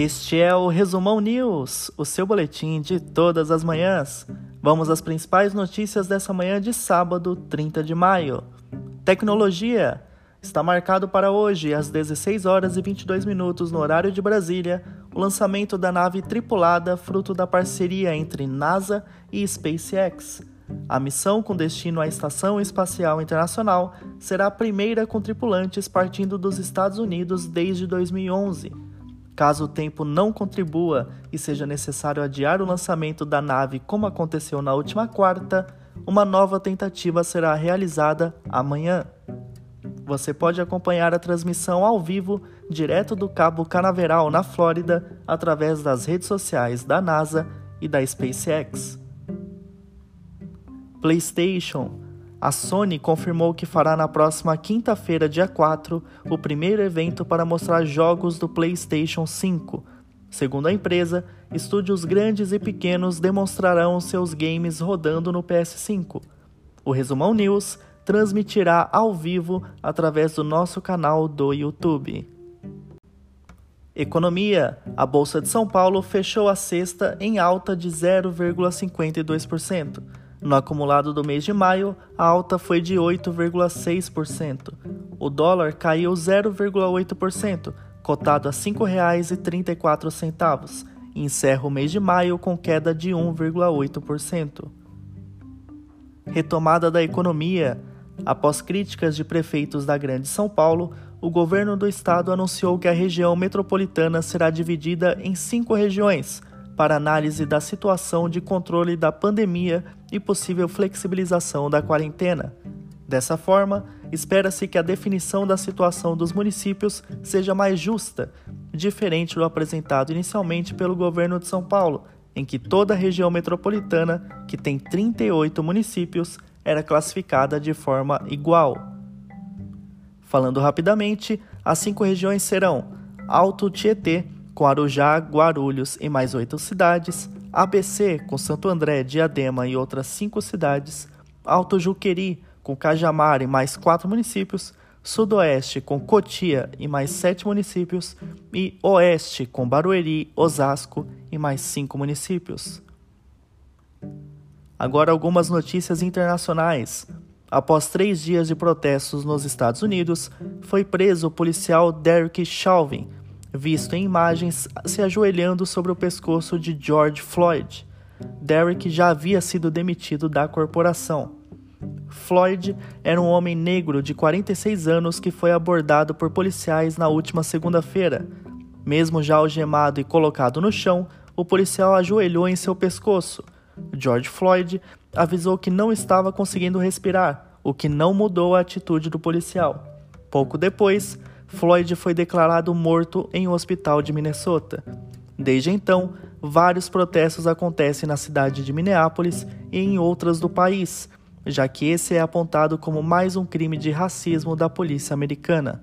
Este é o Resumão News, o seu boletim de todas as manhãs. Vamos às principais notícias dessa manhã de sábado, 30 de maio. Tecnologia. Está marcado para hoje, às 16 horas e 22 minutos no horário de Brasília, o lançamento da nave tripulada fruto da parceria entre NASA e SpaceX. A missão com destino à Estação Espacial Internacional será a primeira com tripulantes partindo dos Estados Unidos desde 2011. Caso o tempo não contribua e seja necessário adiar o lançamento da nave, como aconteceu na última quarta, uma nova tentativa será realizada amanhã. Você pode acompanhar a transmissão ao vivo direto do Cabo Canaveral, na Flórida, através das redes sociais da NASA e da SpaceX. PlayStation. A Sony confirmou que fará na próxima quinta-feira, dia 4, o primeiro evento para mostrar jogos do PlayStation 5. Segundo a empresa, estúdios grandes e pequenos demonstrarão seus games rodando no PS5. O Resumão News transmitirá ao vivo através do nosso canal do YouTube. Economia: A Bolsa de São Paulo fechou a sexta em alta de 0,52%. No acumulado do mês de maio, a alta foi de 8,6%. O dólar caiu 0,8%, cotado a R$ 5,34, e encerra o mês de maio com queda de 1,8%. Retomada da economia. Após críticas de prefeitos da Grande São Paulo, o governo do estado anunciou que a região metropolitana será dividida em cinco regiões para análise da situação de controle da pandemia e possível flexibilização da quarentena. Dessa forma, espera-se que a definição da situação dos municípios seja mais justa, diferente do apresentado inicialmente pelo governo de São Paulo, em que toda a região metropolitana, que tem 38 municípios, era classificada de forma igual. Falando rapidamente, as cinco regiões serão Alto Tietê, com Arujá, Guarulhos e mais oito cidades, ABC, com Santo André, Diadema e outras cinco cidades, Alto Juqueri, com Cajamar e mais quatro municípios, Sudoeste, com Cotia e mais sete municípios, e Oeste, com Barueri, Osasco e mais cinco municípios. Agora, algumas notícias internacionais. Após três dias de protestos nos Estados Unidos, foi preso o policial Derek Chauvin, visto em imagens se ajoelhando sobre o pescoço de George Floyd. Derek já havia sido demitido da corporação. Floyd era um homem negro de 46 anos que foi abordado por policiais na última segunda-feira. Mesmo já algemado e colocado no chão, o policial ajoelhou em seu pescoço. George Floyd avisou que não estava conseguindo respirar, o que não mudou a atitude do policial. Pouco depois, Floyd foi declarado morto em um hospital de Minnesota. Desde então, vários protestos acontecem na cidade de Minneapolis e em outras do país, já que esse é apontado como mais um crime de racismo da polícia americana.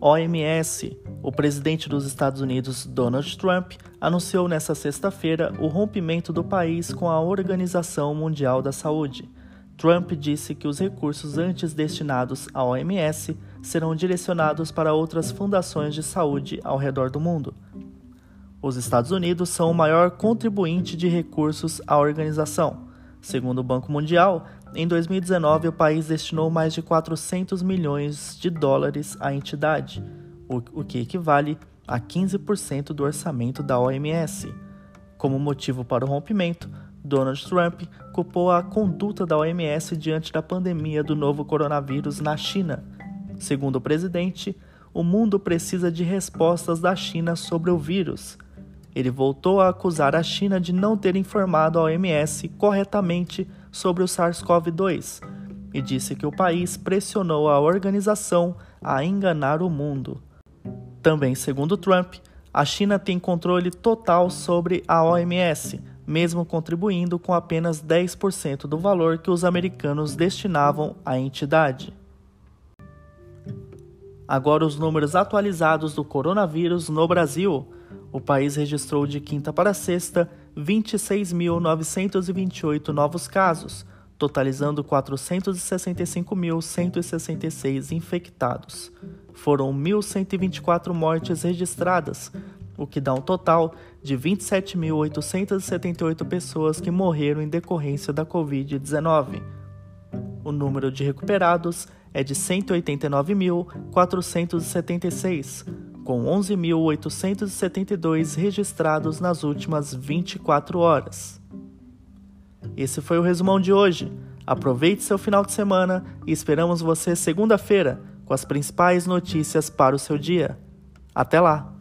OMS. O presidente dos Estados Unidos, Donald Trump, anunciou nesta sexta-feira o rompimento do país com a Organização Mundial da Saúde. Trump disse que os recursos antes destinados à OMS serão direcionados para outras fundações de saúde ao redor do mundo. Os Estados Unidos são o maior contribuinte de recursos à organização. Segundo o Banco Mundial, em 2019 o país destinou mais de 400 milhões de dólares à entidade, o que equivale a 15% do orçamento da OMS. Como motivo para o rompimento, Donald Trump culpou a conduta da OMS diante da pandemia do novo coronavírus na China Segundo o presidente, o mundo precisa de respostas da China sobre o vírus. Ele voltou a acusar a China de não ter informado a OMS corretamente sobre o SARS-CoV-2 e disse que o país pressionou a organização a enganar o mundo. Também, segundo Trump, a China tem controle total sobre a OMS, mesmo contribuindo com apenas 10% do valor que os americanos destinavam à entidade. Agora, os números atualizados do coronavírus no Brasil. O país registrou de quinta para sexta 26.928 novos casos, totalizando 465.166 infectados. Foram 1.124 mortes registradas, o que dá um total de 27.878 pessoas que morreram em decorrência da Covid-19. O número de recuperados é de 189.476, com 11.872 registrados nas últimas 24 horas. Esse foi o resumão de hoje. Aproveite seu final de semana e esperamos você segunda-feira com as principais notícias para o seu dia. Até lá!